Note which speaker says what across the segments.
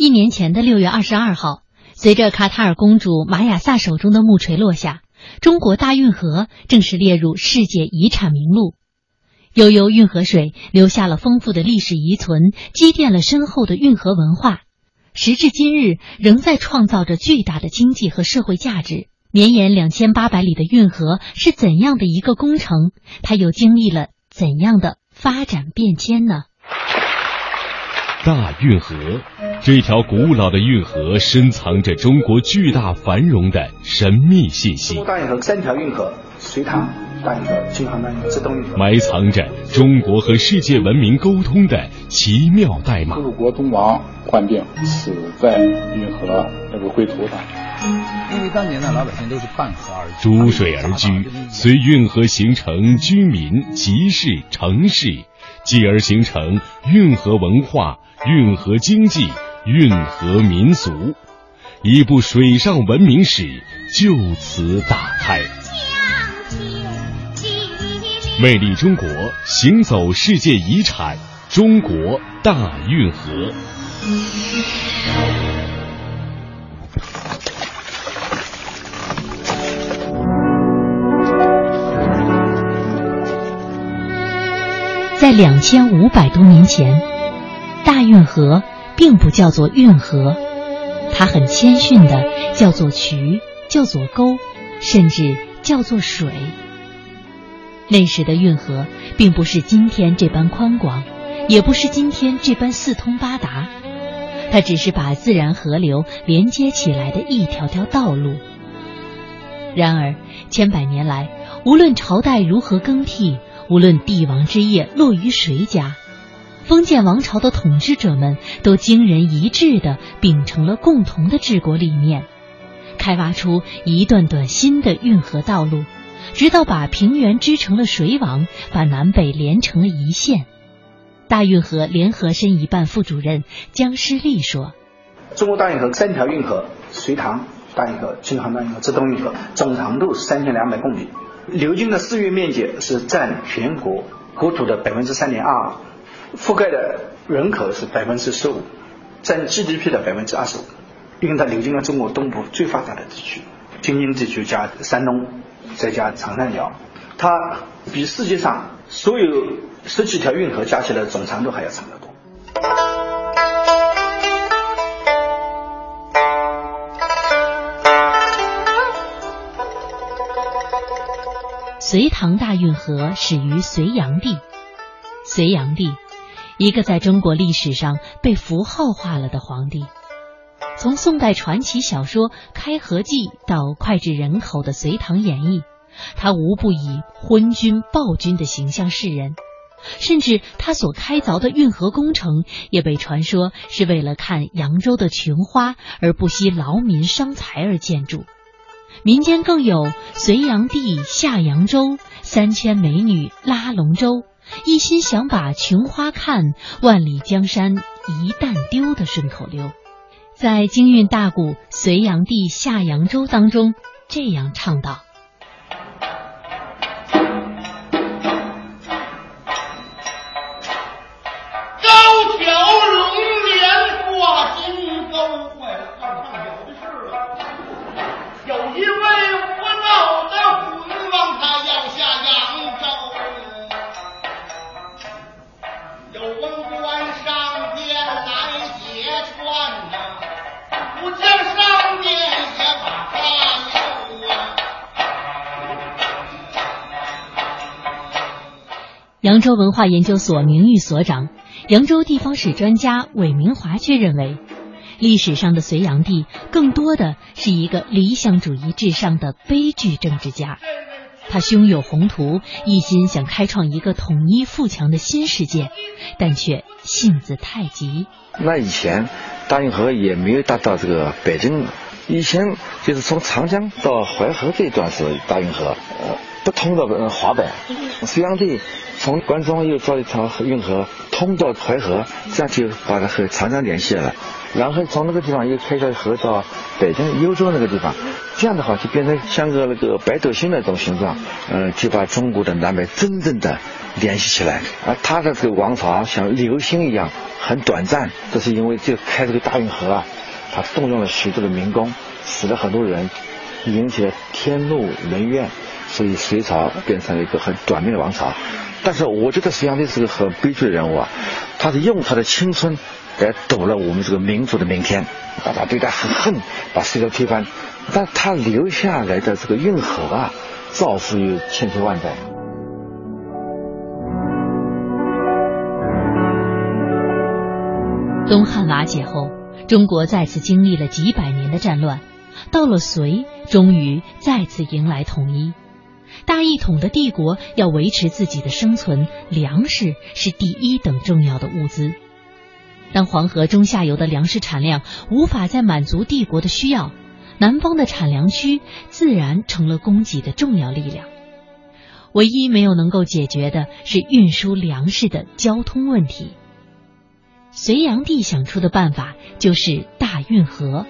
Speaker 1: 一年前的六月二十二号，随着卡塔尔公主玛雅萨手中的木锤落下，中国大运河正式列入世界遗产名录。悠悠运河水留下了丰富的历史遗存，积淀了深厚的运河文化，时至今日仍在创造着巨大的经济和社会价值。绵延两千八百里的运河是怎样的一个工程？它又经历了怎样的发展变迁呢？
Speaker 2: 大运河，这条古老的运河深藏着中国巨大繁荣的神秘信息。
Speaker 3: 大运河三条运河：隋唐大运河、京杭大运河、浙东运河，
Speaker 2: 埋藏着中国和世界文明沟通的奇妙代码。
Speaker 4: 楚国东王患病，死在运河那个归途上。
Speaker 5: 因为当年呢，老百姓都是傍河而
Speaker 2: 居，逐水而居，随运河形成居民、集市、城市，继而形成运河文化。运河经济，运河民俗，一部水上文明史就此打开。魅力中国，行走世界遗产——中国大运河。
Speaker 1: 在两千五百多年前。大运河并不叫做运河，它很谦逊的叫做渠，叫做沟，甚至叫做水。那时的运河并不是今天这般宽广，也不是今天这般四通八达，它只是把自然河流连接起来的一条条道路。然而，千百年来，无论朝代如何更替，无论帝王之业落于谁家。封建王朝的统治者们都惊人一致地秉承了共同的治国理念，开挖出一段段新的运河道路，直到把平原织成了水网，把南北连成了一线。大运河联合申遗办副主任姜诗丽说：“
Speaker 3: 中国大运河三条运河：隋唐大运河、京杭大运河、浙东运河，总长度三千两百公里，流经的市域面积是占全国国土的百分之三点二。”覆盖的人口是百分之十五，占 GDP 的百分之二十五，因为它流经了中国东部最发达的地区，京津地区加山东，再加长三角，它比世界上所有十几条运河加起来总长度还要长得多。
Speaker 1: 隋唐大运河始于隋炀帝，隋炀帝。一个在中国历史上被符号化了的皇帝，从宋代传奇小说《开河记》到脍炙人口的《隋唐演义》，他无不以昏君暴君的形象示人。甚至他所开凿的运河工程，也被传说是为了看扬州的琼花而不惜劳民伤财而建筑。民间更有“隋炀帝下扬州，三千美女拉龙舟”。一心想把琼花看，万里江山一旦丢的顺口溜，在京韵大鼓《隋炀帝下扬州》当中这样唱道。扬州文化研究所名誉所长、扬州地方史专家韦明华却认为，历史上的隋炀帝更多的是一个理想主义至上的悲剧政治家。他胸有宏图，一心想开创一个统一富强的新世界，但却性子太急。
Speaker 6: 那以前大运河也没有达到这个北京，以前就是从长江到淮河这一段是大运河，呃，不通到华北。隋炀帝。从关中又造一条运河，通到淮河，这样就把它和长江联系了。然后从那个地方又开条河到北京幽州那个地方，这样的话就变成像个那个北斗星那种形状，嗯，就把中国的南北真正的联系起来。而他的这个王朝像流星一样很短暂，这是因为这开这个大运河啊，他动用了许多的民工，死了很多人，引起了天怒人怨，所以隋朝变成了一个很短命的王朝。但是我觉得隋炀帝是个很悲剧的人物啊，他是用他的青春。来赌了我们这个民族的明天，大家对他很恨，把隋朝推翻，但他留下来的这个运河啊，造福于千秋万代。
Speaker 1: 东汉瓦解后，中国再次经历了几百年的战乱，到了隋，终于再次迎来统一。大一统的帝国要维持自己的生存，粮食是第一等重要的物资。当黄河中下游的粮食产量无法再满足帝国的需要，南方的产粮区自然成了供给的重要力量。唯一没有能够解决的是运输粮食的交通问题。隋炀帝想出的办法就是大运河，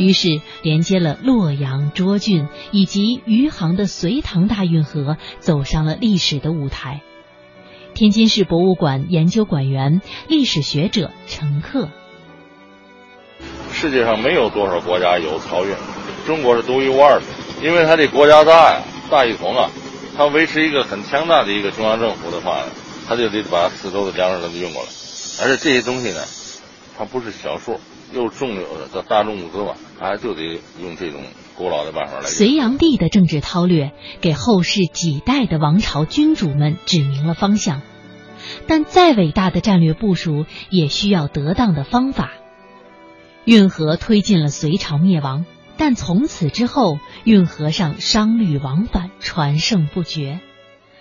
Speaker 1: 于是连接了洛阳、涿郡以及余杭的隋唐大运河走上了历史的舞台。天津市博物馆研究馆员、历史学者陈克：
Speaker 7: 世界上没有多少国家有漕运，中国是独一无二的，因为它这国家大呀，大一统啊，它维持一个很强大的一个中央政府的话，它就得把四周的粮食都运过来，而且这些东西呢，它不是小数，又重又的大众物资嘛，他就得用这种。古老的办法来。
Speaker 1: 隋炀帝的政治韬略给后世几代的王朝君主们指明了方向，但再伟大的战略部署也需要得当的方法。运河推进了隋朝灭亡，但从此之后，运河上商旅往返，船盛不绝。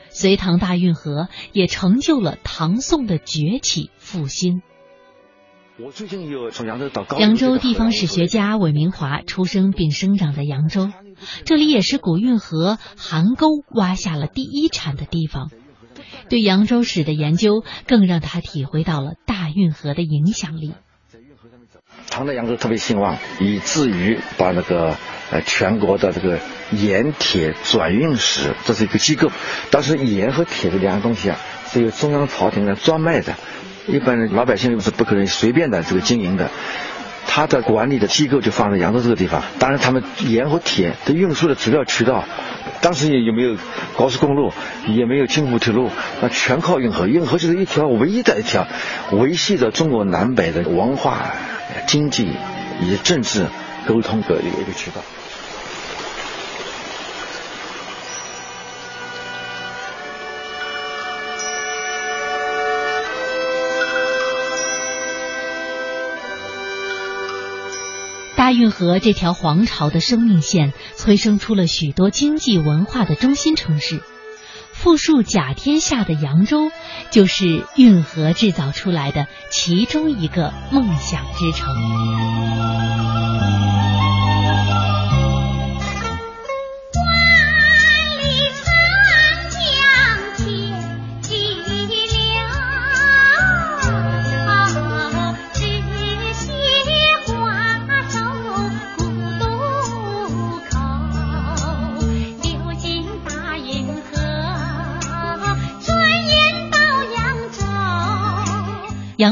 Speaker 1: 隋唐大运河也成就了唐宋的崛起复兴。
Speaker 6: 我最近又从扬州到高。
Speaker 1: 扬州地方史学家韦明华出生并生长在扬州，这里也是古运河邗沟挖下了第一铲的地方。对扬州史的研究，更让他体会到了大运河的影响力。
Speaker 6: 唐代扬州特别兴旺，以至于把那个呃全国的这个盐铁转运使，这是一个机构。但是盐和铁这两样东西啊，是由中央朝廷来专卖的。一般人老百姓是不可能随便的这个经营的，他的管理的机构就放在扬州这个地方。当然，他们盐和铁的运输的主要渠道，当时也也没有高速公路，也没有京沪铁路，那全靠运河。运河就是一条唯一的一条维系着中国南北的文化、经济以及政治沟通的一个一个渠道。
Speaker 1: 大运河这条皇朝的生命线，催生出了许多经济文化的中心城市。富庶甲天下的扬州，就是运河制造出来的其中一个梦想之城。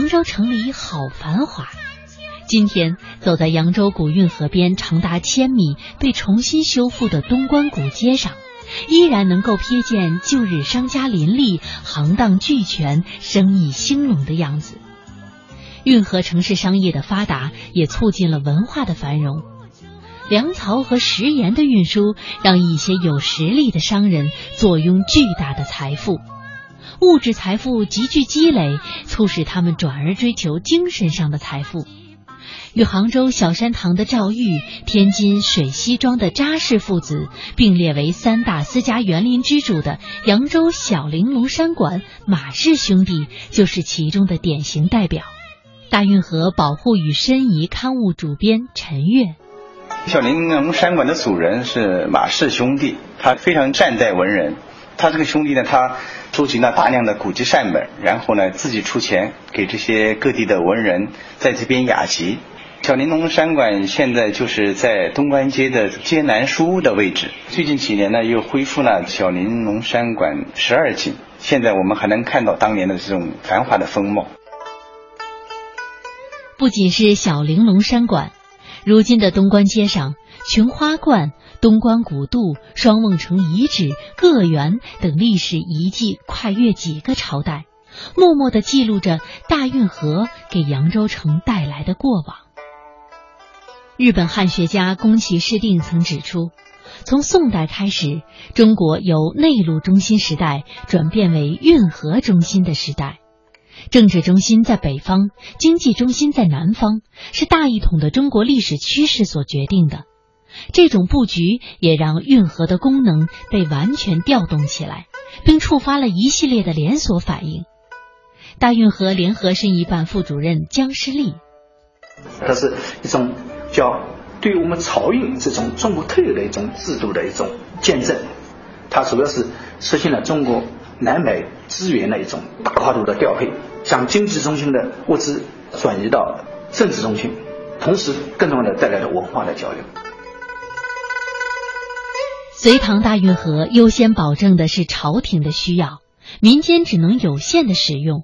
Speaker 1: 扬州城里好繁华，今天走在扬州古运河边长达千米、被重新修复的东关古街上，依然能够瞥见旧日商家林立、行当俱全、生意兴隆的样子。运河城市商业的发达，也促进了文化的繁荣。粮草和食盐的运输，让一些有实力的商人坐拥巨大的财富。物质财富急剧积累，促使他们转而追求精神上的财富。与杭州小山堂的赵玉、天津水西庄的扎氏父子并列为三大私家园林之主的扬州小玲珑山馆马氏兄弟，就是其中的典型代表。大运河保护与申遗刊物主编陈月，
Speaker 8: 小玲珑山馆的主人是马氏兄弟，他非常善待文人。他这个兄弟呢，他收集了大量的古籍善本，然后呢自己出钱给这些各地的文人在这边雅集。小玲珑山馆现在就是在东关街的街南书屋的位置。最近几年呢，又恢复了小玲珑山馆十二景。现在我们还能看到当年的这种繁华的风貌。
Speaker 1: 不仅是小玲珑山馆，如今的东关街上，琼花观、东关古渡、双梦城遗址、个园等历史遗迹，跨越几个朝代，默默地记录着大运河给扬州城带来的过往。日本汉学家宫崎市定曾指出，从宋代开始，中国由内陆中心时代转变为运河中心的时代，政治中心在北方，经济中心在南方，是大一统的中国历史趋势所决定的。这种布局也让运河的功能被完全调动起来，并触发了一系列的连锁反应。大运河联合申遗办副主任姜诗丽，
Speaker 3: 它是一种。叫对于我们漕运这种中国特有的一种制度的一种见证，它主要是实现了中国南北资源的一种大跨度的调配，将经济中心的物资转移到政治中心，同时更重要的带来了文化的交流。
Speaker 1: 隋唐大运河优先保证的是朝廷的需要，民间只能有限的使用，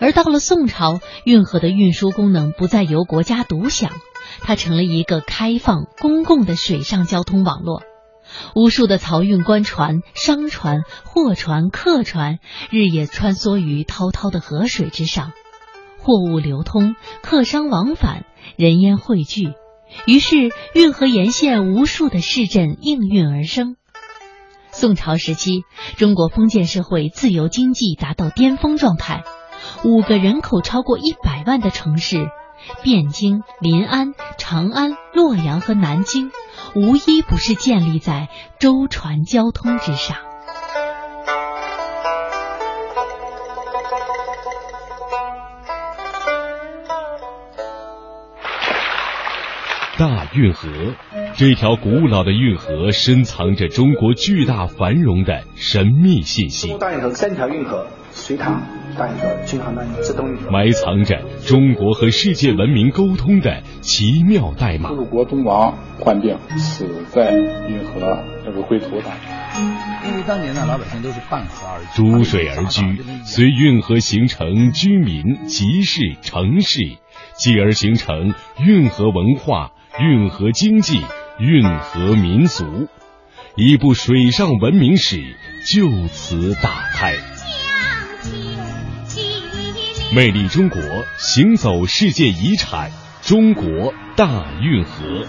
Speaker 1: 而到了宋朝，运河的运输功能不再由国家独享。它成了一个开放、公共的水上交通网络，无数的漕运官船、商船、货船、客船日夜穿梭于滔滔的河水之上，货物流通，客商往返，人烟汇聚，于是运河沿线无数的市镇应运而生。宋朝时期，中国封建社会自由经济达到巅峰状态，五个人口超过一百万的城市。汴京、临安、长安、洛阳和南京，无一不是建立在舟船交通之上。
Speaker 2: 大运河，这条古老的运河深藏着中国巨大繁荣的神秘信息。
Speaker 3: 大运河三条运河。隋唐
Speaker 2: 埋藏着中国和世界文明沟通的奇妙代码。
Speaker 4: 鲁国东王患病，死在运河那个灰土上。
Speaker 5: 因为当年呢，老百姓都是半河而
Speaker 2: 居，逐水而居，随运河形成居民、集市、城市，继而形成运河文化、运河经济、运河民俗，一部水上文明史就此打开。魅力中国，行走世界遗产——中国大运河。